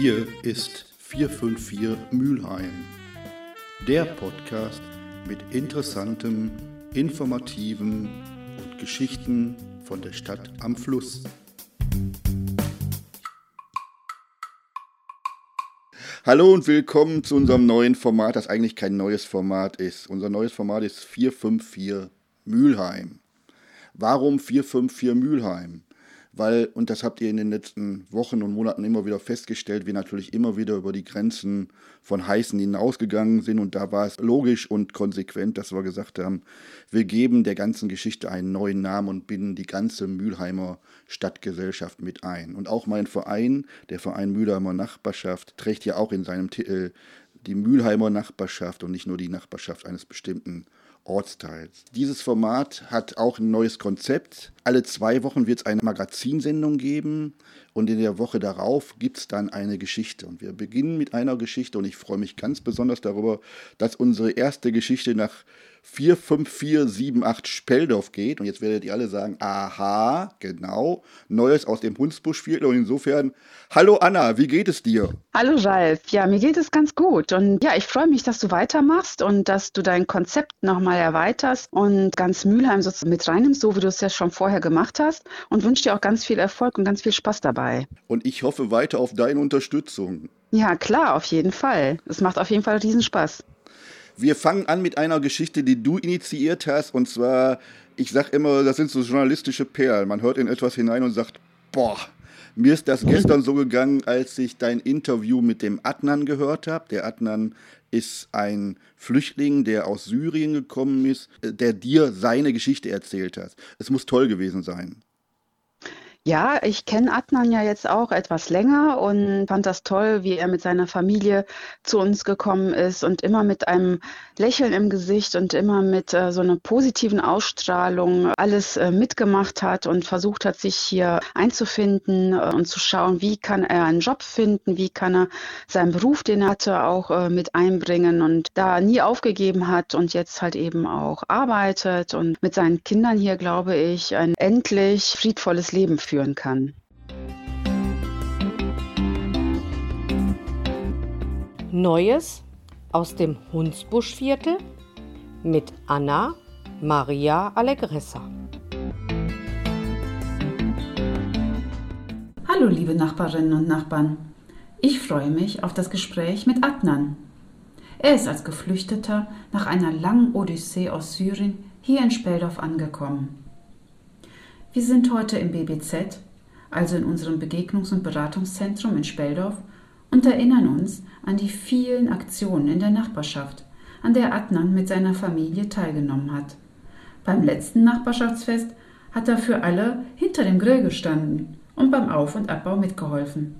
Hier ist 454 Mülheim, der Podcast mit interessantem, informativen und Geschichten von der Stadt am Fluss. Hallo und willkommen zu unserem neuen Format, das eigentlich kein neues Format ist. Unser neues Format ist 454 Mülheim. Warum 454 Mülheim? Weil, und das habt ihr in den letzten Wochen und Monaten immer wieder festgestellt, wir natürlich immer wieder über die Grenzen von Heißen hinausgegangen sind und da war es logisch und konsequent, dass wir gesagt haben, wir geben der ganzen Geschichte einen neuen Namen und binden die ganze Mülheimer Stadtgesellschaft mit ein. Und auch mein Verein, der Verein Mülheimer Nachbarschaft, trägt ja auch in seinem Titel die Mülheimer Nachbarschaft und nicht nur die Nachbarschaft eines bestimmten Ortsteils. Dieses Format hat auch ein neues Konzept. Alle zwei Wochen wird es eine Magazinsendung geben und in der Woche darauf gibt es dann eine Geschichte. Und wir beginnen mit einer Geschichte und ich freue mich ganz besonders darüber, dass unsere erste Geschichte nach 45478 Speldorf geht. Und jetzt werdet ihr alle sagen, aha, genau, Neues aus dem Hunsbuschviertel. Und insofern, hallo Anna, wie geht es dir? Hallo Ralf, ja, mir geht es ganz gut. Und ja, ich freue mich, dass du weitermachst und dass du dein Konzept nochmal erweiterst und ganz Mülheim so mit reinnimmst, so wie du es ja schon vorher gemacht hast. Und wünsche dir auch ganz viel Erfolg und ganz viel Spaß dabei. Und ich hoffe weiter auf deine Unterstützung. Ja, klar, auf jeden Fall. Es macht auf jeden Fall Riesenspaß. Wir fangen an mit einer Geschichte, die du initiiert hast. Und zwar, ich sag immer, das sind so journalistische Perlen. Man hört in etwas hinein und sagt, boah, mir ist das gestern so gegangen, als ich dein Interview mit dem Adnan gehört habe. Der Adnan ist ein Flüchtling, der aus Syrien gekommen ist, der dir seine Geschichte erzählt hat. Es muss toll gewesen sein. Ja, ich kenne Adnan ja jetzt auch etwas länger und fand das toll, wie er mit seiner Familie zu uns gekommen ist und immer mit einem Lächeln im Gesicht und immer mit äh, so einer positiven Ausstrahlung alles äh, mitgemacht hat und versucht hat, sich hier einzufinden äh, und zu schauen, wie kann er einen Job finden, wie kann er seinen Beruf, den er hatte, auch äh, mit einbringen und da nie aufgegeben hat und jetzt halt eben auch arbeitet und mit seinen Kindern hier, glaube ich, ein endlich friedvolles Leben führt führen kann. Neues aus dem Hunsbuschviertel mit Anna Maria Allegressa. Hallo liebe Nachbarinnen und Nachbarn. Ich freue mich auf das Gespräch mit Adnan. Er ist als Geflüchteter nach einer langen Odyssee aus Syrien hier in Speldorf angekommen. Wir sind heute im BBZ, also in unserem Begegnungs- und Beratungszentrum in Speldorf, und erinnern uns an die vielen Aktionen in der Nachbarschaft, an der Adnan mit seiner Familie teilgenommen hat. Beim letzten Nachbarschaftsfest hat er für alle hinter dem Grill gestanden und beim Auf- und Abbau mitgeholfen.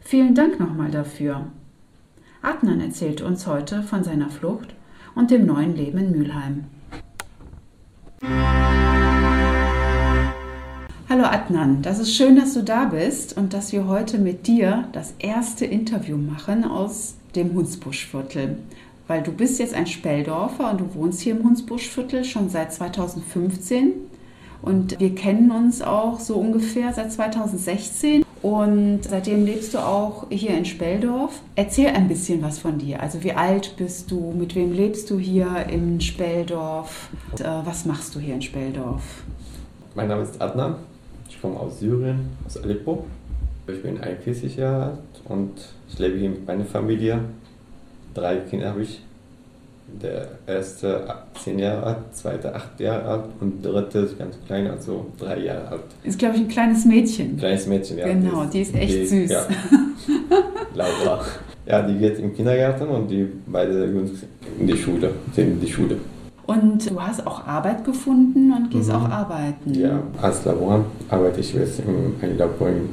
Vielen Dank nochmal dafür. Adnan erzählte uns heute von seiner Flucht und dem neuen Leben in Mülheim. Hallo Adnan, das ist schön, dass du da bist und dass wir heute mit dir das erste Interview machen aus dem Hunsbuschviertel. Weil du bist jetzt ein Speldorfer und du wohnst hier im Hunsbuschviertel schon seit 2015 und wir kennen uns auch so ungefähr seit 2016 und seitdem lebst du auch hier in Speldorf. Erzähl ein bisschen was von dir. Also wie alt bist du? Mit wem lebst du hier in Speldorf? Und, äh, was machst du hier in Speldorf? Mein Name ist Adnan. Ich komme aus Syrien, aus Aleppo. Ich bin 41 Jahre alt und ich lebe hier mit meiner Familie. Drei Kinder habe ich. Der erste 10 Jahre alt, zweite 8 Jahre alt und der dritte ist ganz klein, also 3 Jahre alt. Ist, glaube ich, ein kleines Mädchen. Kleines Mädchen, ja. Genau, die ist echt die, süß. Ja. Laura. Ja, die geht im Kindergarten und die beide Jungs in die Schule, sind in die Schule. Und du hast auch Arbeit gefunden und gehst mhm. auch arbeiten. Ja, als Laborant arbeite ich jetzt in einem Labor im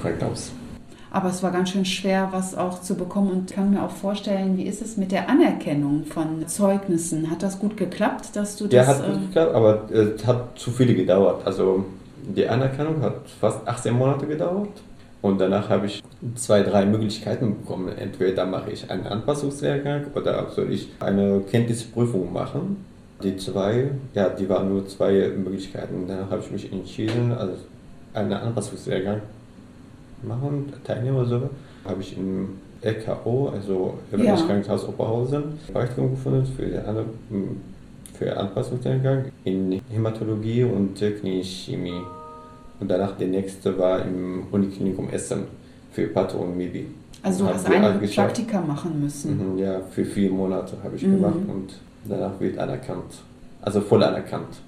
Krankenhaus. Aber es war ganz schön schwer, was auch zu bekommen und kann mir auch vorstellen, wie ist es mit der Anerkennung von Zeugnissen? Hat das gut geklappt, dass du das... Ja, hat gut äh, geklappt, aber es hat zu viele gedauert. Also die Anerkennung hat fast 18 Monate gedauert und danach habe ich zwei, drei Möglichkeiten bekommen. Entweder mache ich einen Anpassungslehrgang oder soll ich eine Kenntnisprüfung machen. Die zwei, ja, die waren nur zwei Möglichkeiten. Da habe ich mich entschieden, also einen Anpassungslehrgang machen, teilnehmen oder so. habe ich im LKO, also Evangelisches Ja. Krankenhaus Oberhausen, Praktikum gefunden für, die An- für Anpassungslehrgang in Hämatologie und klinische Chemie. Und danach der nächste war im Uniklinikum Essen für Patho und Mibi. Also du hast geschafft. Praktika machen müssen. Mhm, ja, für vier Monate habe ich Mhm. gemacht und danach wird anerkannt. Also voll anerkannt.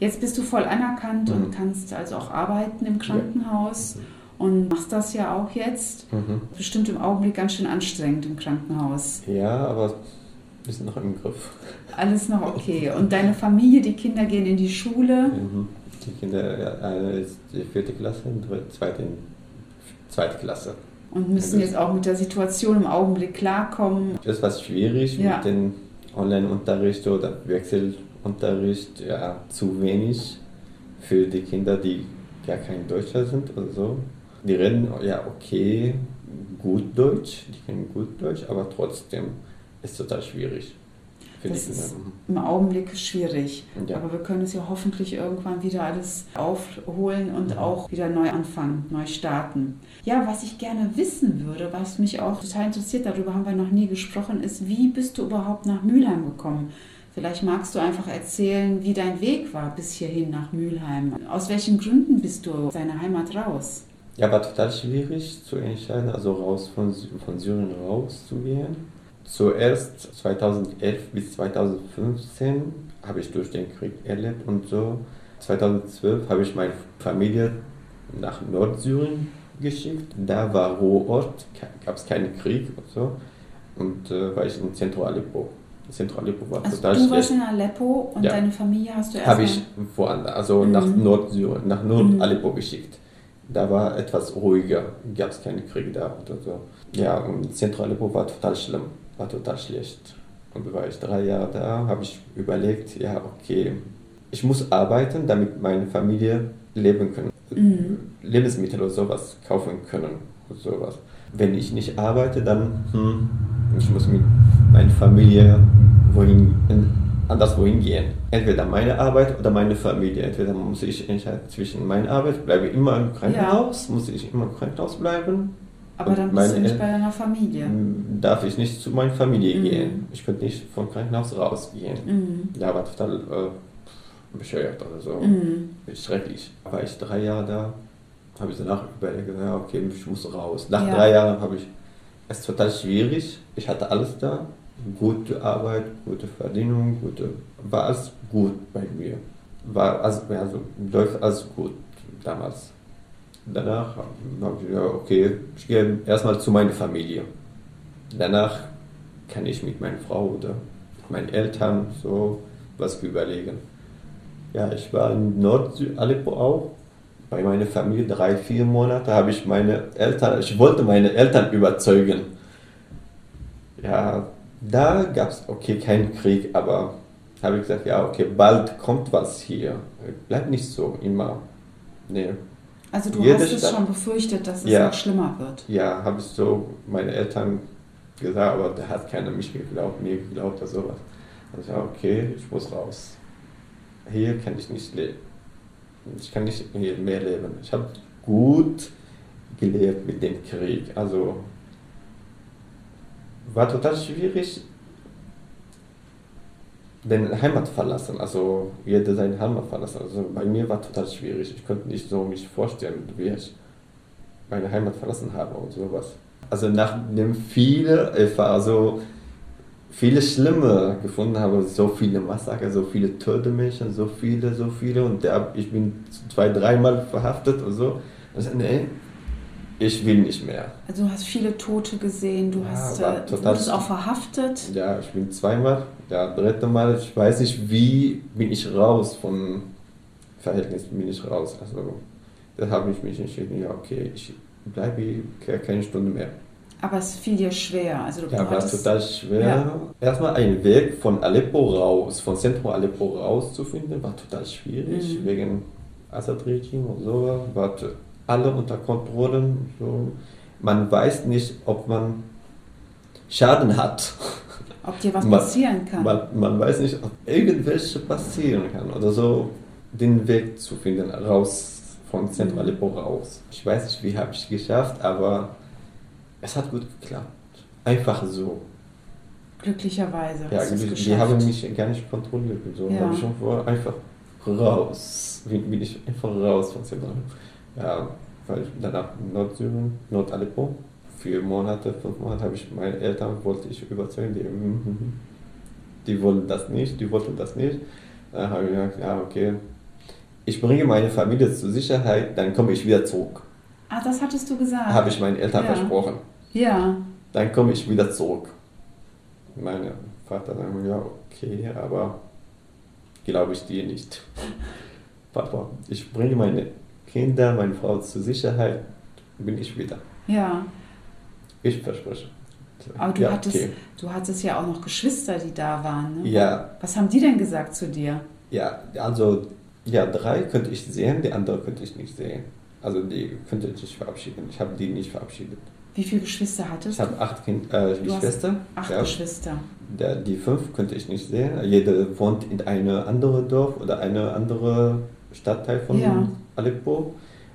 Jetzt bist du voll anerkannt Mhm. und kannst also auch arbeiten im Krankenhaus und machst das ja auch jetzt. Mhm. Bestimmt im Augenblick ganz schön anstrengend im Krankenhaus. Ja, aber wir sind noch im Griff. Alles noch okay. Und deine Familie, die Kinder gehen in die Schule. Mhm. Die Kinder, eine ist die vierte Klasse, die zweite in zweite Klasse. Und müssen jetzt auch mit der Situation im Augenblick klarkommen. Das war schwierig Ja. mit dem Online-Unterricht oder Wechselunterricht, ja, zu wenig für die Kinder, die gar kein Deutscher sind oder so. Die reden ja okay, gut Deutsch, die können gut Deutsch, aber trotzdem ist total schwierig Das ist im Augenblick schwierig. Ja. Aber wir können es ja hoffentlich irgendwann wieder alles aufholen und auch wieder neu anfangen, neu starten. Ja, was ich gerne wissen würde, was mich auch total interessiert, darüber haben wir noch nie gesprochen, ist, wie bist du überhaupt nach Mülheim gekommen? Vielleicht magst du einfach erzählen, wie dein Weg war bis hierhin nach Mülheim. Aus welchen Gründen bist du aus deiner Heimat raus? Ja, war total schwierig zu entscheiden, also raus von, von Syrien rauszugehen. Zuerst 2011 bis 2015 habe ich durch den Krieg erlebt und so. 2012 habe ich meine Familie nach Nordsyrien geschickt. Da war Ruheort, gab es keinen Krieg und so. Und äh, war ich in Zentro Aleppo. Zentro Aleppo war Also total du warst in Aleppo und Ja. deine Familie hast du erst Habe ich woanders, also nach Mhm. Nordsyrien, nach Mhm. Nord-Aleppo geschickt. Da war etwas ruhiger, gab es keinen Krieg da oder so. Ja, und Zentral-Aleppo war total schlimm, war total schlecht. Und da war ich drei Jahre da, habe ich überlegt, ja, okay, ich muss arbeiten, damit meine Familie leben kann. Mhm. Lebensmittel oder sowas kaufen können. Und sowas. Wenn ich nicht arbeite, dann hm, ich muss mit meiner Familie wohin, anderswo hingehen. Entweder meine Arbeit oder meine Familie. Entweder muss ich entscheiden zwischen meiner Arbeit, bleibe immer im Krankenhaus, muss ich immer im Krankenhaus bleiben. Aber Und dann bist du nicht bei deiner Familie. Darf ich nicht zu meiner Familie Mhm. gehen. Ich könnte nicht vom Krankenhaus rausgehen. Mhm. Ja, war total äh, bescheuert oder so. Mhm. Schrecklich. War ich drei Jahre da, habe ich danach überlegt, ja, okay, ich muss raus. Nach Ja. drei Jahren habe ich es total schwierig. Ich hatte alles da. Gute Arbeit, gute Verdienung, gute, war alles gut bei mir. War also, also läuft alles gut damals. Danach habe ich gesagt, okay, ich gehe erstmal zu meiner Familie. Danach kann ich mit meiner Frau oder meinen Eltern so was überlegen. Ja, ich war in Nord-Aleppo auch. Bei meiner Familie drei, vier Monate habe ich meine Eltern, ich wollte meine Eltern überzeugen. Ja, da gab es okay keinen Krieg, aber habe ich gesagt, ja, okay, bald kommt was hier. Bleibt nicht so immer. Nee. Also du hast es Stadt- schon befürchtet, dass es Ja. noch schlimmer wird. Ja, habe ich so meine Eltern gesagt, aber da hat keiner mich geglaubt, mir geglaubt oder sowas. Und ich sage, okay, ich muss raus. Hier kann ich nicht leben. Ich kann nicht hier mehr leben. Ich habe gut gelebt mit dem Krieg. Also war total schwierig, den Heimat verlassen. Also jeder seine Heimat verlassen. Also bei mir war total schwierig. Ich konnte nicht so mich vorstellen, wie ich meine Heimat verlassen habe und sowas. Also nachdem viele, ich war so viele Schlimme gefunden habe, so viele Massaker, so viele tote Menschen, so viele, so viele und der, ich bin zwei, dreimal verhaftet und so. Also, nee, ich will nicht mehr. Also du hast viele Tote gesehen, du Ja, hast äh, du wurdest auch verhaftet. Ja, ich bin zweimal, ja, dritte Mal, ich weiß nicht, wie bin ich raus von Verhältnis, bin ich raus. Also da habe ich mich entschieden, ja, okay, ich bleibe hier keine Stunde mehr. Aber es fiel dir schwer. Also du Ja, war total schwer. Ja. Erstmal einen Weg von Aleppo raus, von Zentrum Aleppo rauszufinden, war total schwierig, Mhm. wegen Assad-Regime und so. War alle unter Kontrolle. So. Man weiß nicht, ob man Schaden hat. Ob dir was Man- passieren kann. Man, man weiß nicht, ob irgendwelche passieren kann oder so, den Weg zu finden, raus von Zentrum. Aleppo raus. Ich weiß nicht, wie habe ich geschafft, aber es hat gut geklappt. Einfach so. Glücklicherweise. Ja, es die, haben mich gar nicht kontrolliert. So Ja. habe ich schon vor, einfach raus. Bin, bin ich einfach raus von Syrien. Ja, weil danach Nordsyrien, Nord-Aleppo, vier Monate, fünf Monate habe ich meine Eltern wollte ich überzeugen, die, mhm, die wollen das nicht, die wollten das nicht. Dann habe ich gesagt, ja okay, ich bringe meine Familie zur Sicherheit, dann komme ich wieder zurück. Ah, das hattest du gesagt. Habe ich meinen Eltern Ja. versprochen. Ja. Dann komme ich wieder zurück. Mein Vater sagt, ja, okay, aber glaube ich dir nicht. Papa, ich bringe meine Kinder, meine Frau zur Sicherheit, bin ich wieder. Ja. Ich verspreche. Aber du, ja, hattest, okay. du hattest ja auch noch Geschwister, die da waren. Ne? Ja, Was haben die denn gesagt zu dir? ja, also, ja, drei könnte ich sehen, die andere könnte ich nicht sehen. Also, die könnte ich nicht verabschieden. Ich habe die nicht verabschiedet. Wie viele Geschwister hattest Ich habe acht kind, äh, Du Geschwister. Acht ja. Geschwister. Der, die fünf könnte ich nicht sehen. Jeder wohnt in einem anderen Dorf oder einem anderen Stadtteil von Ja. Aleppo.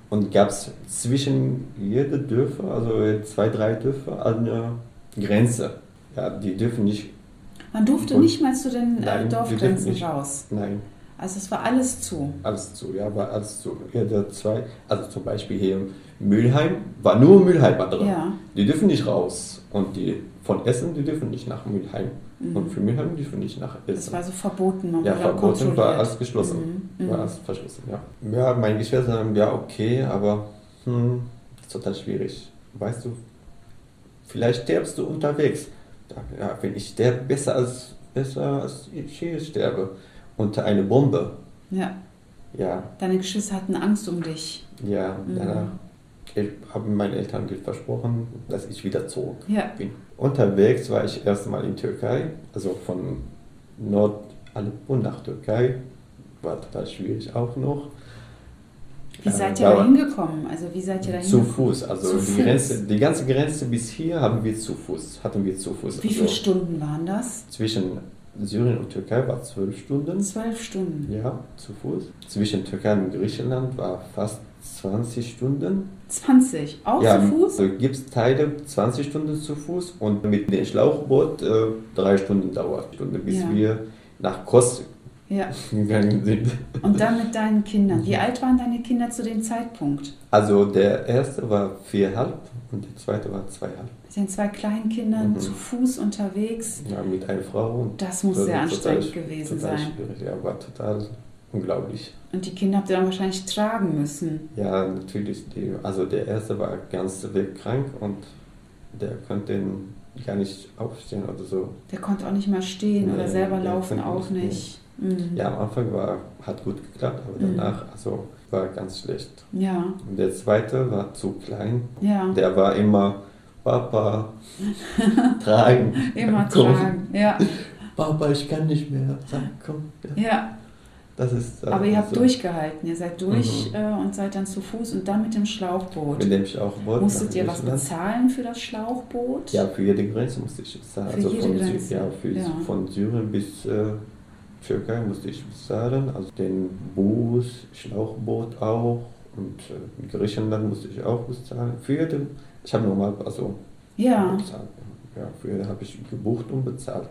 Und gab es zwischen jede Dörfer, also zwei, drei Dörfer, eine Grenze. Ja, die dürfen nicht, Man durfte nicht mal zu den äh, Nein, Dorfgrenzen raus. nein, Also es war alles zu. alles zu, ja, war alles zu. Jede zwei, also zum Beispiel hier in Mülheim, war nur Mülheimer drin. Ja. Die dürfen nicht raus. Und die von Essen, die dürfen nicht nach Mülheim. Und für Mülheim dürfen nicht nach Essen. Mhm. Das war so verboten. Man Ja, verboten war alles geschlossen. Mhm, War mhm. alles verschlossen, ja. Ja, meine Geschwister sagen, ja, okay, aber hm, ist total schwierig. Weißt du, vielleicht stirbst du unterwegs. Ja, wenn ich sterbe, besser als, besser als ich hier sterbe. Unter eine Bombe. Ja. Ja, Deine Geschwister hatten Angst um dich. ja, Mhm. danach. Ich habe meinen Eltern versprochen, dass ich wieder zurück Ja. bin. Unterwegs war ich erstmal in Türkei, also von Nord-Aleppo nach Türkei. War total schwierig auch noch. Wie Äh, seid ihr da hingekommen? Also wie seid ihr da Zu? Fuß, also Zu die, Fuß. Grenze, die ganze Grenze bis hier haben wir zu Fuß, hatten wir zu Fuß. Wie also viele Stunden waren das? Zwischen Syrien und Türkei war zwölf Stunden, Zwölf Stunden. ja, zu Fuß. Zwischen Türkei und Griechenland war fast 20 Stunden. 20. Auch ja, zu Fuß? Also gibt es Teile 20 Stunden zu Fuß und mit dem Schlauchboot äh, drei Stunden dauert, Stunde, bis Ja. wir nach Kos Ja. gegangen sind. Und dann mit deinen Kindern. Wie alt waren deine Kinder zu dem Zeitpunkt? Also der erste war viereinhalb und der zweite war zweieinhalb. Mit den zwei kleinen Kindern Mhm. zu Fuß unterwegs. Ja, mit einer Frau. Und Das muss sehr anstrengend total- gewesen total sein. Schwierig. Ja, war total unglaublich. Und die Kinder habt ihr dann wahrscheinlich tragen müssen. Ja, natürlich. Die, also der erste war ganz weg krank und der konnte gar nicht aufstehen oder so. Der konnte auch nicht mal stehen oder Nee, selber der laufen auch nicht, nicht. Mhm. Ja, am Anfang war, hat gut geklappt, aber Mhm. danach also, war ganz schlecht. Ja, Und der zweite war zu klein. ja. Der war immer Papa, tragen. Immer komm. tragen. Ja, Papa, ich kann nicht mehr. Sag, komm. Ja, ja. Das ist, äh, Aber ihr habt so. durchgehalten. Ihr seid durch Mhm. äh, und seid dann zu Fuß und dann mit dem Schlauchboot. Mit dem Schlauchboot. Musstet ihr was bezahlen für das Schlauchboot? Ja, für jede Grenze musste ich bezahlen. Für also jede von, Grenze, ja, für, ja. von Syrien bis äh, Türkei musste ich bezahlen. Also den Bus, Schlauchboot auch. Und äh, in Griechenland musste ich auch bezahlen. Für jede, ich habe normal also Ja, bezahlt. Ja, für jede habe ich gebucht und bezahlt.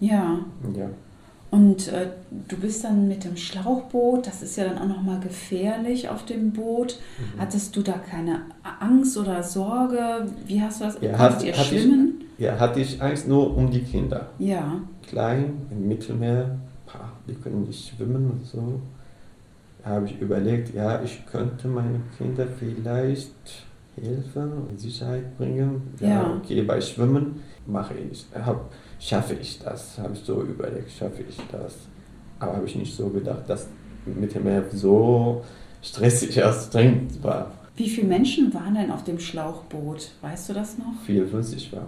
ja. Ja. Und äh, du bist dann mit dem Schlauchboot, das ist ja dann auch nochmal gefährlich auf dem Boot. Mhm. Hattest du da keine Angst oder Sorge? Wie hast du das? Ja, hat- ihr hatte ich- schwimmen? ja, hatte ich Angst nur um die Kinder. Ja, klein im Mittelmeer, pah, die können nicht schwimmen und so. Da habe ich überlegt, ja, ich könnte meine Kinder vielleicht helfen und Sicherheit bringen. Ja, Ja. okay, bei Schwimmen mache ich, hab, schaffe ich das, habe ich so überlegt, schaffe ich das. Aber habe ich nicht so gedacht, dass Mittelmeer so stressig, anstrengend war. Wie viele Menschen waren denn auf dem Schlauchboot? Weißt du das noch? 54 war.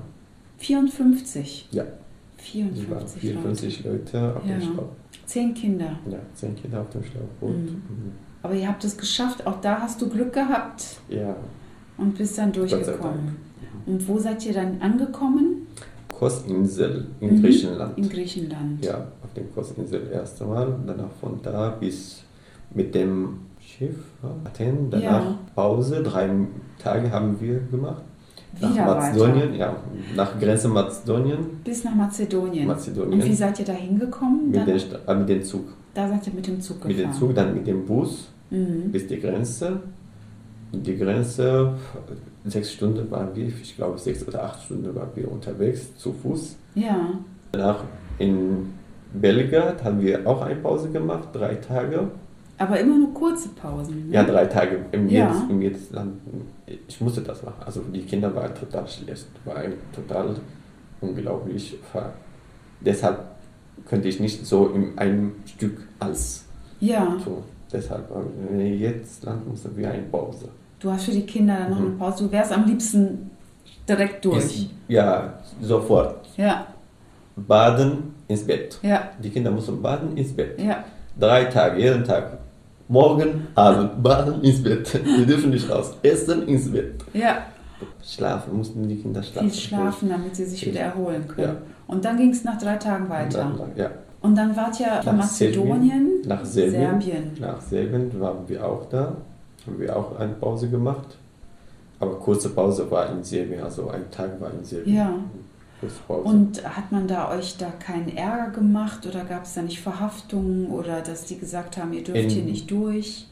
54. Ja, es waren 54 Leute. 54 Leute auf Ja. dem Schlauch. Zehn Kinder. Ja, zehn Kinder auf dem Schlauchboot. Mhm. Mhm. Aber ihr habt es geschafft. Auch da hast du Glück gehabt Ja, und bist dann durchgekommen. Und wo seid ihr dann angekommen? Kosinsel in Mhm. Griechenland. In Griechenland. Ja, auf dem Kosinsel erste Mal, danach von da bis mit dem Schiff Athen, danach Ja. Pause, drei Tage haben wir gemacht. nach Wieder Mazedonien, weiter. ja, nach Grenze Mazedonien Bis nach Mazedonien. Mazedonien. Und wie seid ihr da hingekommen? mit, den, äh, mit dem Zug. da seid ihr mit dem Zug gefahren. Mit dem Zug, dann mit dem Bus Mhm. bis die Grenze. Die Grenze, sechs Stunden waren wir, ich glaube sechs oder acht Stunden waren wir unterwegs zu Fuß. Ja. Danach in Belgrad haben wir auch eine Pause gemacht, drei Tage. Aber immer nur kurze Pausen. Ne? Ja, drei Tage im, Ja. jedes, im jedes Land. Ich musste das machen. Also die Kinder waren total schlecht, war ein total unglaublich. Deshalb könnte ich nicht so in einem Stück als Ja. so. Deshalb, jedes Land musste wir eine Pause. Du hast für die Kinder dann noch Mhm. eine Pause. Du wärst am liebsten direkt durch. Ist- Ja, sofort. Ja, Baden ins Bett. ja, Die Kinder mussten baden ins Bett. ja. Drei Tage, jeden Tag. Morgen, Abend, baden ins Bett. Wir dürfen nicht raus. Essen ins Bett. Ja, Schlafen, mussten die Kinder schlafen. viel schlafen, damit sie sich wieder erholen können. Ja. Und dann ging es nach drei Tagen Und weiter. dann, ja. Und dann wart ihr Nach Mazedonien, Nach Serbien. Serbien. Nach Serbien waren wir auch da. Haben wir auch eine Pause gemacht. Aber kurze Pause war in Serbien, also ein Tag war in Serbien. Ja. Und hat man da euch da keinen Ärger gemacht oder gab es da nicht Verhaftungen oder dass die gesagt haben, ihr dürft In- hier nicht durch?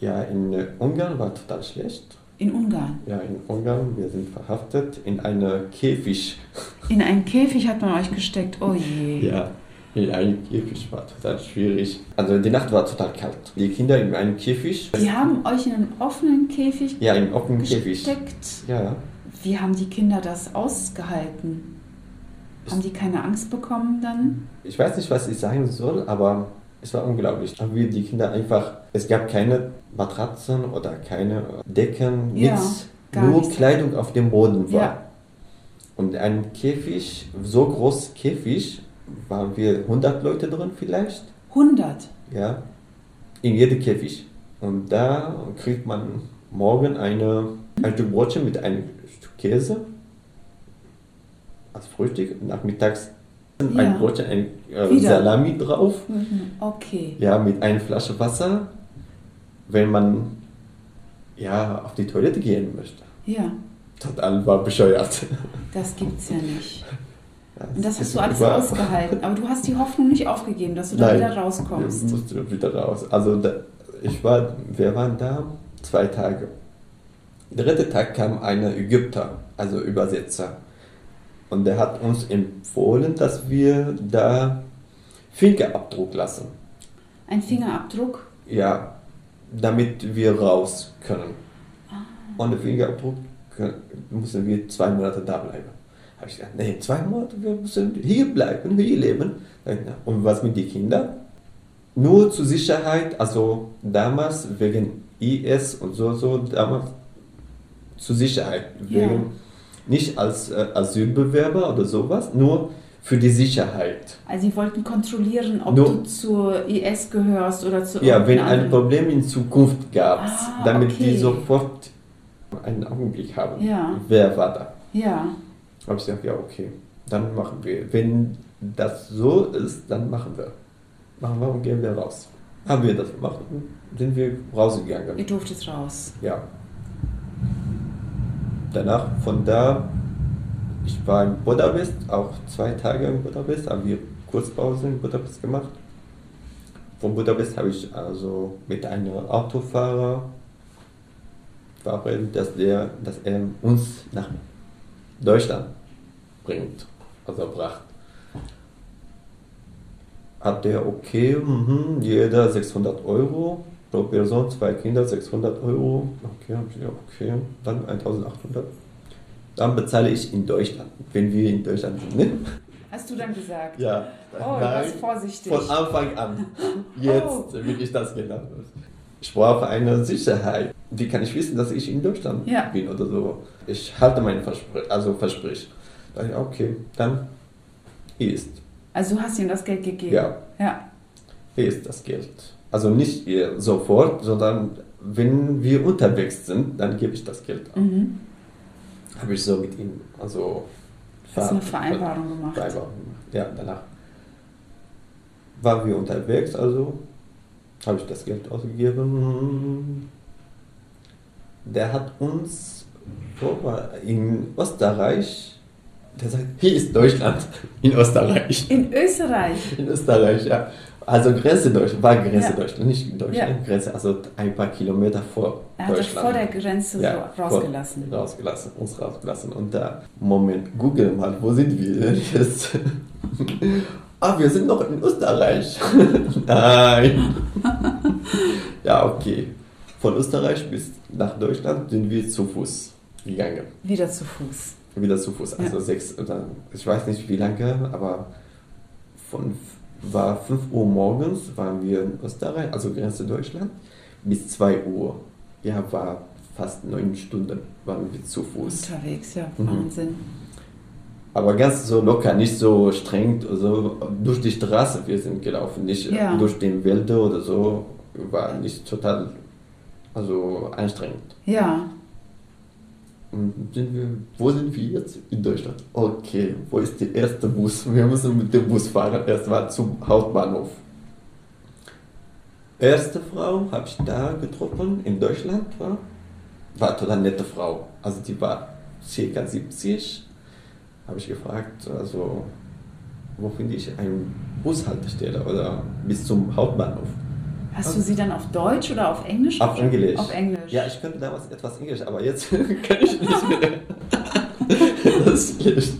ja, in äh, Ungarn war total schlecht. In Ungarn. Ja, in Ungarn, wir sind verhaftet in eine Käfig. In einen Käfig hat man euch gesteckt. Oh je. Ja, in einem Käfig war total schwierig. Also die Nacht war total kalt. Die Kinder in einem Käfig. Die haben euch in einen offenen Käfig Ja, im offenen Käfig. gesteckt. Ja, Wie haben die Kinder das ausgehalten? Haben die keine Angst bekommen dann? ich weiß nicht, was ich sagen soll, aber es war unglaublich. Haben wir die Kinder einfach, es gab keine Matratzen oder keine Decken, Ja, nichts, nur nichts. Kleidung auf dem Boden war. Ja. Und ein Käfig, so groß Käfig, waren wir 100 Leute drin vielleicht, 100. ja, in jedem Käfig. Und da kriegt man morgen eine, ein Stück Brotchen mit einem Stück Käse als Frühstück, nachmittags Ja. ein Brotchen, ein äh. Salami drauf, Mhm. Okay. ja, mit einer Flasche Wasser, wenn man ja auf die Toilette gehen möchte. Ja, Total war bescheuert. das gibt's ja nicht. Und das hast du alles über- ausgehalten. Aber du hast die Hoffnung nicht aufgegeben, dass du da Nein, wieder rauskommst. mussten wieder raus. Also da, ich war, wir waren da zwei Tage. Dritter Tag kam ein Ägypter, also Übersetzer. Und der hat uns empfohlen, dass wir da Fingerabdruck lassen. Ein Fingerabdruck. Ja, damit wir raus können. Ah. Ohne Fingerabdruck können, müssen wir zwei Monate da bleiben. Habe ich gesagt, nee, zwei Monate, wir müssen hier bleiben, hier leben. Und was mit den Kindern? Nur zur Sicherheit, also damals wegen IS und so, so damals zur Sicherheit. Wegen, nicht als äh, Asylbewerber oder sowas, nur für die Sicherheit. Also sie wollten kontrollieren, ob Nur- du zur IS gehörst oder zu Ja, wenn ein Problem in Zukunft gab, Ah, damit okay. die sofort einen Augenblick haben. Ja. Wer war da? Ja, Habe ich gesagt, ja, okay, dann machen wir. Wenn das so ist, dann machen wir. Machen wir und gehen wir raus. Haben wir das gemacht und sind wir rausgegangen. ihr durftet raus. Ja. Danach von da, ich war in Budapest, auch zwei Tage in Budapest, haben wir Kurzpause in Budapest gemacht. Von Budapest habe ich also mit einem Autofahrer verabredet, dass, der, dass er uns nach Deutschland bringt, also bracht. Hat der okay, mhm, jeder 600 Euro pro Person, zwei Kinder 600 Euro. Okay, okay, dann 1800. Dann bezahle ich in Deutschland, wenn wir in Deutschland sind. Ne? Hast du dann gesagt? Ja. Oh, du warst vorsichtig. Von Anfang an. Jetzt Oh. will ich das genau. Ich brauche eine Sicherheit. Wie kann ich wissen, dass ich in Deutschland Ja. bin oder so? Ich halte mein Versprechen, also Versprich. Dann, okay, dann hier ist. Also du hast ihm das Geld gegeben? Ja. Ja. Hier ist das Geld. Also nicht sofort, sondern wenn wir unterwegs sind, dann gebe ich das Geld ab. Mhm. Habe ich so mit ihm, also Hast eine ver- Vereinbarung gemacht? Vereinbarung gemacht. Ja, danach waren wir unterwegs, also habe ich das Geld ausgegeben. Der hat uns in Österreich. Der sagt, hier ist Deutschland. In Österreich. In Österreich. In Österreich, ja. Also Grenze Deutschland, war Grenze Ja. Deutschland, nicht Deutschland, Ja. Grenze, also ein paar Kilometer vor Er hat Deutschland. vor der Grenze Ja, so rausgelassen. Vor, rausgelassen, uns rausgelassen. Und da, Moment, google mal, wo sind wir jetzt? ah, wir sind noch in Österreich. Nein. ja, okay. Von Österreich bis nach Deutschland sind wir zu Fuß gegangen. Wieder zu Fuß. Wieder zu Fuß, also Ja. sechs oder ich weiß nicht wie lange, aber von war 5 Uhr morgens waren wir in Österreich, also Grenze Deutschland, bis 2 Uhr. Ja, war fast neun Stunden waren wir zu Fuß. Unterwegs, ja. Mhm. Wahnsinn. Aber ganz so locker, nicht so streng, also durch die Straße wir sind gelaufen, nicht Ja. durch den Wälder oder so, war nicht total also anstrengend. Ja. Sind wir, wo sind wir jetzt? In Deutschland. Okay, wo ist der erste Bus? Wir müssen mit dem Bus fahren. Erst mal zum Hauptbahnhof. Erste Frau habe ich da getroffen in Deutschland. War, war total nette Frau. Also die war ca. 70. Habe ich gefragt, also wo finde ich eine Bushaltestelle oder bis zum Hauptbahnhof? Hast du sie dann auf Deutsch oder auf Englisch? Auf Englisch. Auf Englisch. Ja, ich könnte damals etwas Englisch, aber jetzt kann ich nicht mehr. das ist schlecht.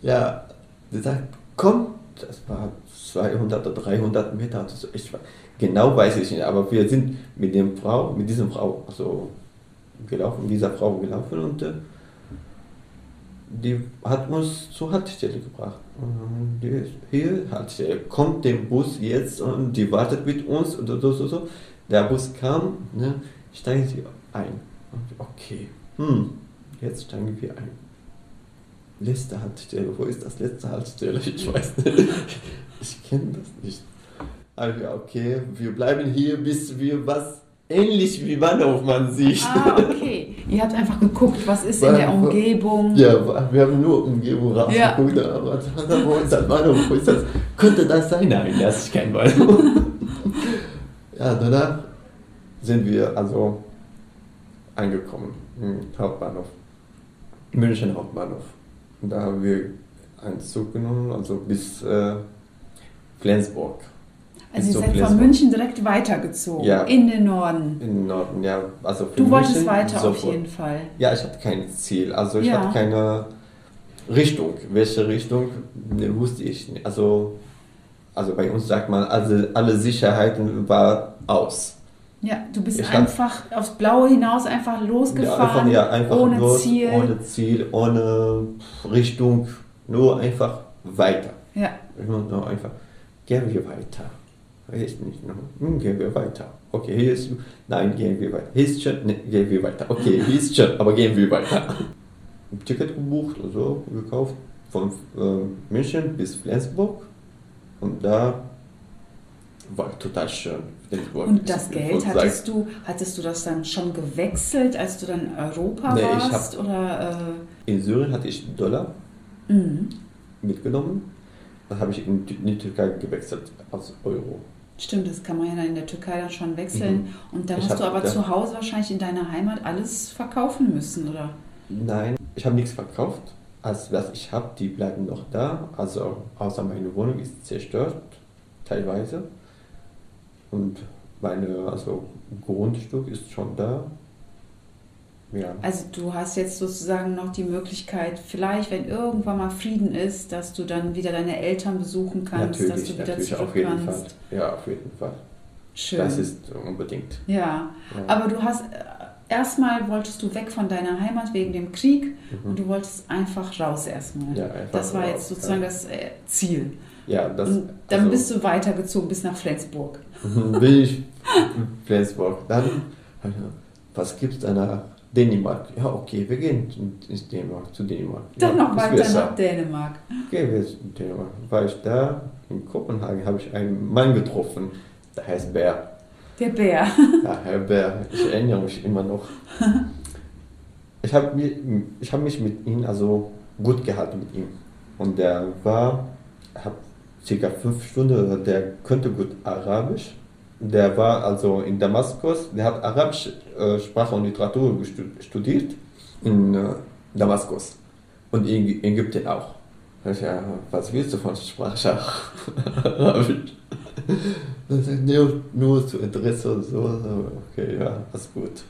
Ja, sie sagt, komm, das war 200 oder 300 Meter. Also ich, genau weiß ich nicht, aber wir sind mit dem Frau, mit dieser Frau, also gelaufen, dieser Frau gelaufen und äh, die hat uns zur Haltestelle gebracht. Und die ist hier, Haltestelle, kommt der Bus jetzt und die wartet mit uns und so, so, so. Der Bus kam, ne, steigen Sie ein. Okay, hm, jetzt steigen wir ein. Letzte Haltestelle, wo ist das letzte Haltestelle? Ich weiß nicht. Ich kenne das nicht. Also, okay, wir bleiben hier, bis wir was ähnlich wie Bahnhof man sieht. Ah, okay. Ihr habt einfach geguckt, was ist in der Umgebung. Ja, wir haben nur Umgebung Ja. rausgeguckt, aber wo ist das Bahnhof? Wo ist das? Könnte das sein? Nein, das ist kein Bahnhof. ja, danach sind wir also angekommen im Hauptbahnhof. München Hauptbahnhof. Und da haben wir einen Zug genommen, also bis äh, Flensburg. Also ihr seid von. München direkt weitergezogen. Ja. In den Norden. Im Norden, ja. Also Du wolltest München weiter auf sofort. jeden Fall. Ja, ich hatte kein Ziel, also ich Ja. hatte keine Richtung. Welche Richtung, ne, wusste ich nicht. Also, also bei uns sagt man, also alle Sicherheiten war aus. Ja, du bist Ich hab- einfach aufs Blaue hinaus einfach losgefahren, einfach, ja, einfach ohne los, Ziel. ohne Ziel, ohne Richtung, nur einfach weiter. Ja, Ich muss nur einfach, gehen wir weiter. Nicht, noch. Hm, gehen wir weiter. Okay, hier ist, nein, gehen wir weiter. Hier ist schon, ne, gehen wir weiter. Okay, hier ist schon, aber gehen wir weiter. Ein Ticket gebucht, also gekauft, von äh, München bis Flensburg. Und da war total schön. Und das Geld hattest du, hattest du das dann schon gewechselt, als du dann in Europa Nee, ich warst? oder, In Syrien hatte ich Dollar äh, mhm. mitgenommen. Dann habe ich in die Türkei gewechselt aus Euro. Stimmt, das kann man ja dann in der Türkei dann schon wechseln. Und dann Ich hast hab- du aber ja. zu Hause wahrscheinlich in deiner Heimat alles verkaufen müssen, oder? Nein, ich habe nichts verkauft. Also was ich habe, die bleiben noch da. Also außer meine Wohnung ist zerstört, teilweise. Und meine also Grundstück ist schon da. Ja. Also du hast jetzt sozusagen noch die Möglichkeit, vielleicht, wenn irgendwann mal Frieden ist, dass du dann wieder deine Eltern besuchen kannst, dass du Natürlich, wieder natürlich, zurück auf jeden Fall. kannst. Ja, auf jeden Fall. Schön. Das ist unbedingt. ja. Ja. aber du hast äh, erstmal wolltest du weg von deiner Heimat wegen dem Krieg Mhm. und du wolltest einfach raus erstmal. Ja, einfach das war raus, jetzt sozusagen ja. das äh, Ziel. Ja, das. und dann also- bist du weitergezogen bis nach Flensburg. bin ich in Flensburg. Dann, was gibt es da nach Dänemark? Ja, okay, wir gehen in Dänemark, zu Dänemark. Dann ja, noch weiter nach Dänemark. Gehen wir zu Dänemark. War ich da, in Kopenhagen, habe ich einen Mann getroffen, der heißt Bär. Der Bär. Ja, Herr Bär, ich erinnere mich immer noch. Ich habe mi- ich hab mich mit ihm also gut gehalten mit ihm. Und der war, hat circa fünf Stunden, der könnte gut Arabisch. Der war also in Damaskus, der hat Arabisch äh, Sprache und Literatur studiert in äh, Damaskus und in Ägypten auch. Ich ja, was willst du von Sprache? Arabisch. nur, nur zu Interesse und so. Okay, ja, alles gut.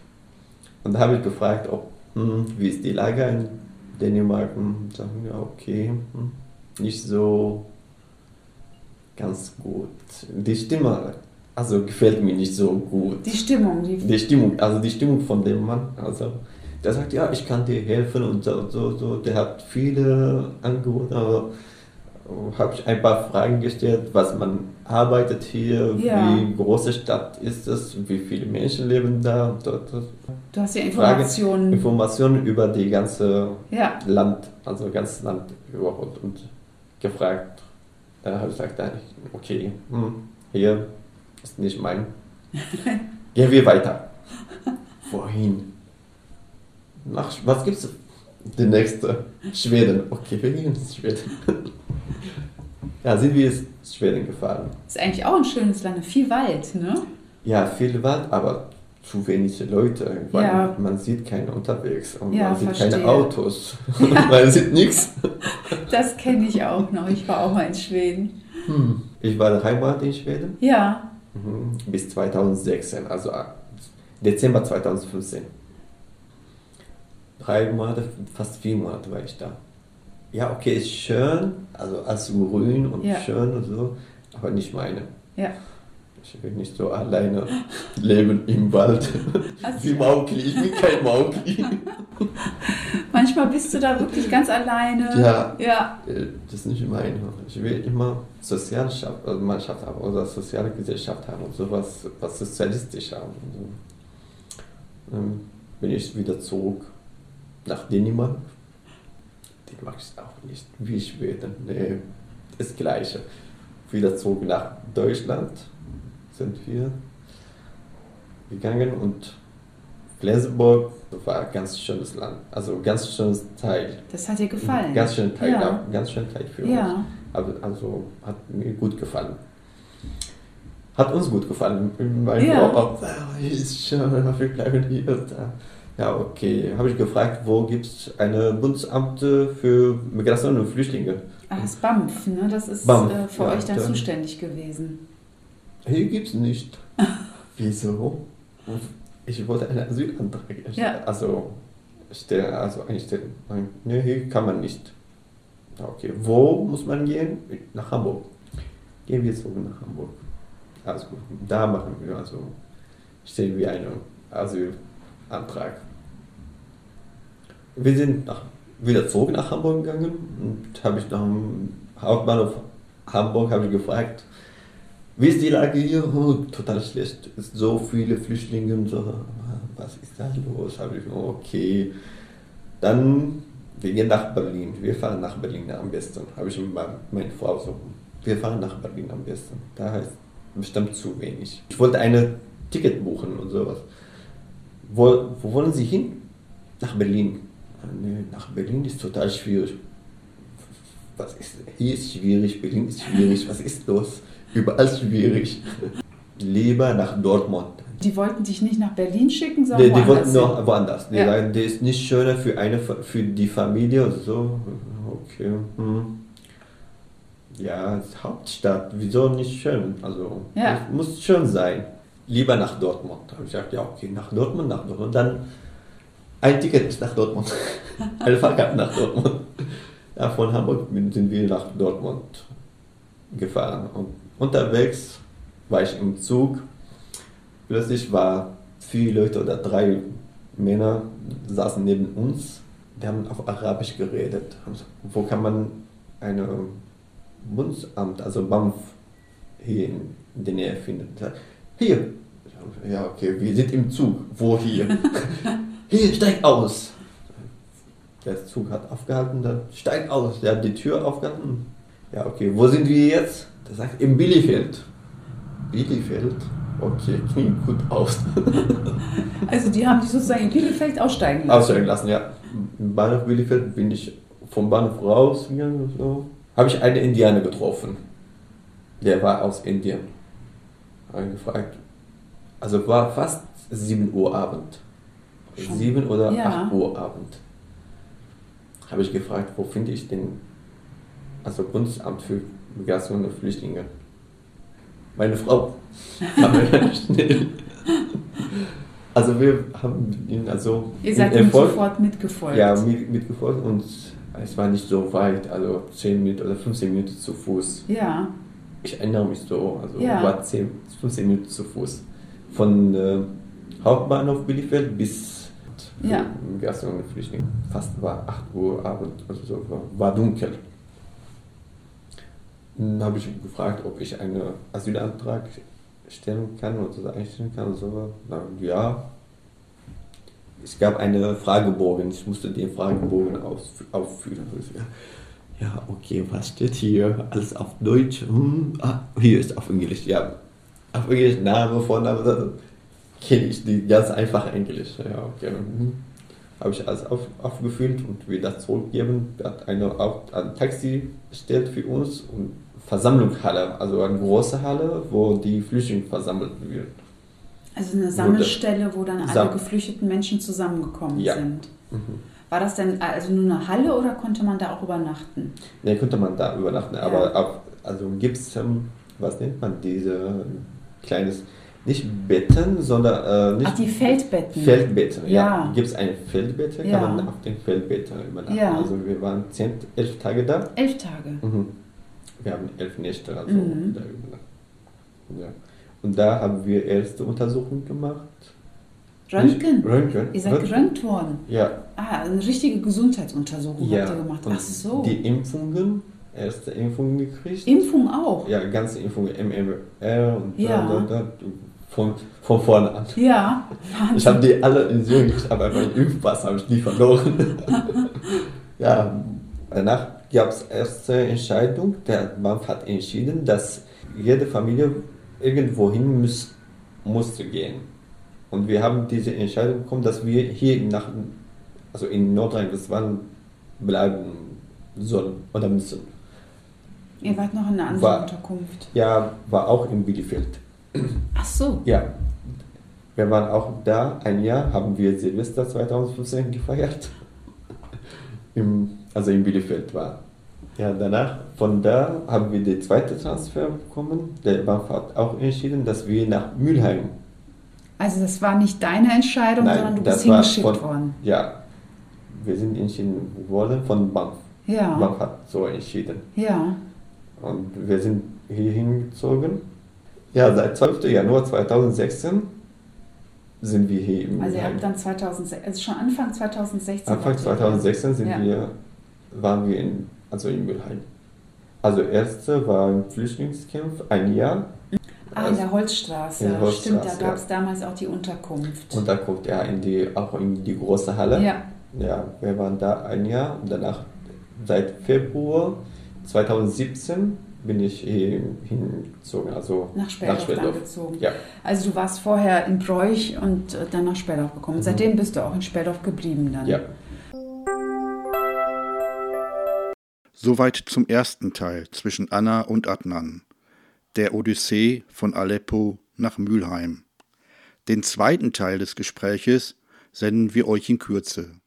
Und da habe ich gefragt, ob, hm, wie ist die Lage in Dänemark? Und sagen, ja, okay, hm, nicht so ganz gut. Die Stimme, also gefällt mir nicht so gut. Die Stimmung, die, die Stimmung, also die Stimmung von dem Mann, also der sagt, ja, ich kann dir helfen und so, so, so. Der hat viele Angebote, aber habe ich ein paar Fragen gestellt, was man arbeitet hier, ja. wie große Stadt ist es, wie viele Menschen leben da. Dort, du hast ja Informationen. Fragen, Informationen über die ganze ja. Land, also ganz Land überhaupt und gefragt. Da habe ich gesagt, okay, hm, hier ist nicht mein. Gehen wir weiter. Wohin? Nach, was gibt's? Die nächste. Schweden. Okay, wir gehen ins Schweden. ja, sind wir ins Schweden gefahren. Ist eigentlich auch ein schönes Land, viel Wald, ne? Ja, viel Wald, aber zu wenige Leute, weil ja. man sieht keine unterwegs und ja, man sieht verstehe. keine Autos, man sieht nichts. Das kenne ich auch noch, ich war auch mal in Schweden. Hm. Ich war dreimal in Schweden. Ja. Mhm. Bis 2016, also Dezember 2015 drei Monate, fast vier Monate war ich da. Ja, okay, ist schön, also als grün und ja. schön und so, aber nicht meine. Ja. Ich will nicht so alleine leben im Wald. Also, Wie Maukli, ich bin kein Maukli. Manchmal bist du da wirklich ganz alleine. Ja, ja. Äh, das ist nicht meine. Ich will immer Sozialschaft, also Mannschaft haben oder soziale Gesellschaft haben und sowas, was sozialistisch haben. So. Dann bin ich wieder zurück nach Dänemark. Dänemark ist auch nicht wie Schweden. Nee, das Gleiche. Wieder zurück nach Deutschland sind wir gegangen und Flensburg war ein ganz schönes Land, also ein ganz schönes Teil. Das hat dir gefallen? Ganz schön Teil, ja. ganz schön Teil für ja. uns. Aber, also hat mir gut gefallen. Hat uns gut gefallen. Meine ja. Frau oh, ist schön, wir bleiben hier. Da. Ja, okay. Habe ich gefragt, wo gibt es eine Bundesamt für Migration und Flüchtlinge? Ach, das BAMF, ne? Das ist BAMF, äh, für ja, euch dann zuständig gewesen. Hier gibt es nicht. Wieso? Ich wollte einen Asylantrag. Ja. Also, stellen, also einstellen. Nee, hier kann man nicht. Okay, wo muss man gehen? Nach Hamburg. Gehen wir zurück nach Hamburg. Also, da machen wir also, stellen wir einen Asylantrag wir sind nach, wieder zurück nach Hamburg gegangen und habe ich nach dem Hauptbahnhof Hamburg habe ich gefragt, wie ist die Lage hier? Oh, total schlecht. So viele Flüchtlinge und so. Was ist da los? Habe ich, okay. Dann, wir gehen nach Berlin. Wir fahren nach Berlin am besten. Habe ich mit meiner Frau so. Wir fahren nach Berlin am besten. Da heißt bestimmt zu wenig. Ich wollte ein Ticket buchen und sowas. Wo, wo wollen Sie hin? Nach Berlin. Nee, nach Berlin ist total schwierig. Was ist, hier ist schwierig, Berlin ist schwierig, was ist los? Überall schwierig. Lieber nach Dortmund. Die wollten dich nicht nach Berlin schicken, sondern nee, die wollten noch woanders. Die ja. sagen, der ist nicht schöner für, eine, für die Familie und so. Okay. Hm. Ja, Hauptstadt, wieso nicht schön? Also, ja. muss schön sein. Lieber nach Dortmund. Da habe ich gesagt, ja, okay, nach Dortmund, nach Dortmund. Dann ein Ticket nach Dortmund. Eine Fahrkarte nach Dortmund. Ja, von Hamburg sind wir nach Dortmund gefahren. Und unterwegs war ich im Zug. Plötzlich war vier Leute oder drei Männer saßen neben uns. Die haben auf Arabisch geredet. Wo kann man ein Bundesamt, also BAMF, hier in der Nähe finden? Hier. Ja, okay, wir sind im Zug. Wo hier? hier, steig aus. Der Zug hat aufgehalten, dann steig aus. Der hat die Tür aufgehalten. Ja, okay, wo sind wir jetzt? Der sagt, im Bielefeld. Bielefeld? Okay, klingt gut aus. also die haben dich sozusagen in Bielefeld aussteigen lassen? Aussteigen lassen, ja. Im Bahnhof Bielefeld bin ich vom Bahnhof rausgegangen und so. Habe ich einen Indianer getroffen. Der war aus Indien. Habe ich gefragt. Also war fast 7 Uhr Abend. Schon. 7 oder Ja. 8 Uhr Abend. Habe ich gefragt, wo finde ich den, also Bundesamt für Migration und Flüchtlinge. Meine Frau. Also wir haben ihn also Ihr seid ihm sofort mitgefolgt. ja, mit, mitgefolgt und es war nicht so weit, also 10 Minuten oder 15 Minuten zu Fuß. Ja. Ich erinnere mich so, also Ja. war 10, 15 Minuten zu Fuß. Von äh, Hauptbahnhof Bielefeld bis Ja. Flüchtlinge. Fast war 8 Uhr Abend, also so, war dunkel. Dann habe ich gefragt, ob ich einen Asylantrag stellen kann oder einstellen kann. Und so. Na, ja. Es gab eine Fragebogen, ich musste den Fragebogen auffüllen. Ja. Okay, was steht hier? Alles auf Deutsch? Hm, ah, hier ist auf Englisch, ja. Auf Englisch, Name, Vorname, kenne ich die ganz einfach Englisch. Ja, okay. Hm. Habe ich alles auf, aufgefüllt und wieder zurückgegeben. Hat einer auch ein Taxi bestellt für uns und Versammlungshalle, also eine große Halle, wo die Flüchtlinge versammelt werden. Also eine Sammelstelle, wo dann alle Sam- geflüchteten Menschen zusammengekommen Ja. sind. Mhm. War das denn also nur eine Halle oder konnte man da auch übernachten? Ne, könnte man da übernachten, Ja. aber auf, also gibt es, ähm, was nennt man diese kleines, nicht Betten, sondern äh, nicht Ach, die Feldbetten. Feldbetten. Ja, Ja. gibt es eine Feldbette, Ja. kann man auf den Feldbetten übernachten. Ja. Also wir waren zehn, elf Tage da. Elf Tage. Mhm. Wir haben elf Nächte also Mhm. da übernachtet. Ja. Und da haben wir erste Untersuchung gemacht. Röntgen. Nicht- Röntgen. Ihr seid geröntgt worden. Ja, Ah, eine richtige Gesundheitsuntersuchung ja. habt ihr gemacht. Und Ach so. Die Impfungen, erste Impfungen gekriegt. Impfung auch. Ja, ganze Impfungen, MMR und Ja. da, da, da, von, von vorne an. Ja. Ich habe die alle in Syrien, ich habe meinen Impfpass habe ich nie verloren. ja, danach gab es erste Entscheidung. Der BAMF hat entschieden, dass jede Familie irgendwohin muss, musste gehen. Und wir haben diese Entscheidung bekommen, dass wir hier nach, also in Nordrhein-Westfalen bleiben sollen oder müssen. Ihr wart noch in einer anderen War- Unterkunft. Ja, war auch in Bielefeld. Ach so. Ja, wir waren auch da. Ein Jahr haben wir Silvester 2015 gefeiert. Im, also in Bielefeld war. Ja, danach, von da haben wir den zweiten Transfer bekommen. Der BAMF hat auch entschieden, dass wir nach Mülheim. Also das war nicht deine Entscheidung, Nein, sondern du das bist war hingeschickt von- worden. Ja, wir sind entschieden worden von BAMF. Ja. BAMF hat so entschieden. Ja. Und wir sind hier hingezogen. Ja, seit 12. Januar 2016 sind wir hier im Also ihr habt dann 2006, also schon Anfang 2016. Anfang wart ihr 2016 sind Ja. wir, waren wir in, also in Mülheim. Also erste war im Flüchtlingscamp, ein Jahr. Ah, in der Holzstraße. In der Holzstraße, Stimmt, da gab es ja. damals auch die Unterkunft. Kommt er in die, auch in die große Halle. ja. Ja, wir waren da ein Jahr und danach seit Februar 2017 bin ich hingezogen, also Nach Speldorf dann gezogen. Ja, Also du warst vorher in Bräuch und äh, dann nach Speldorf gekommen. Seitdem bist du auch in Speldorf geblieben dann. Mhm. ja. Soweit zum ersten Teil zwischen Anna und Adnan, der Odyssee von Aleppo nach Mülheim. Den zweiten Teil des Gespräches senden wir euch in Kürze.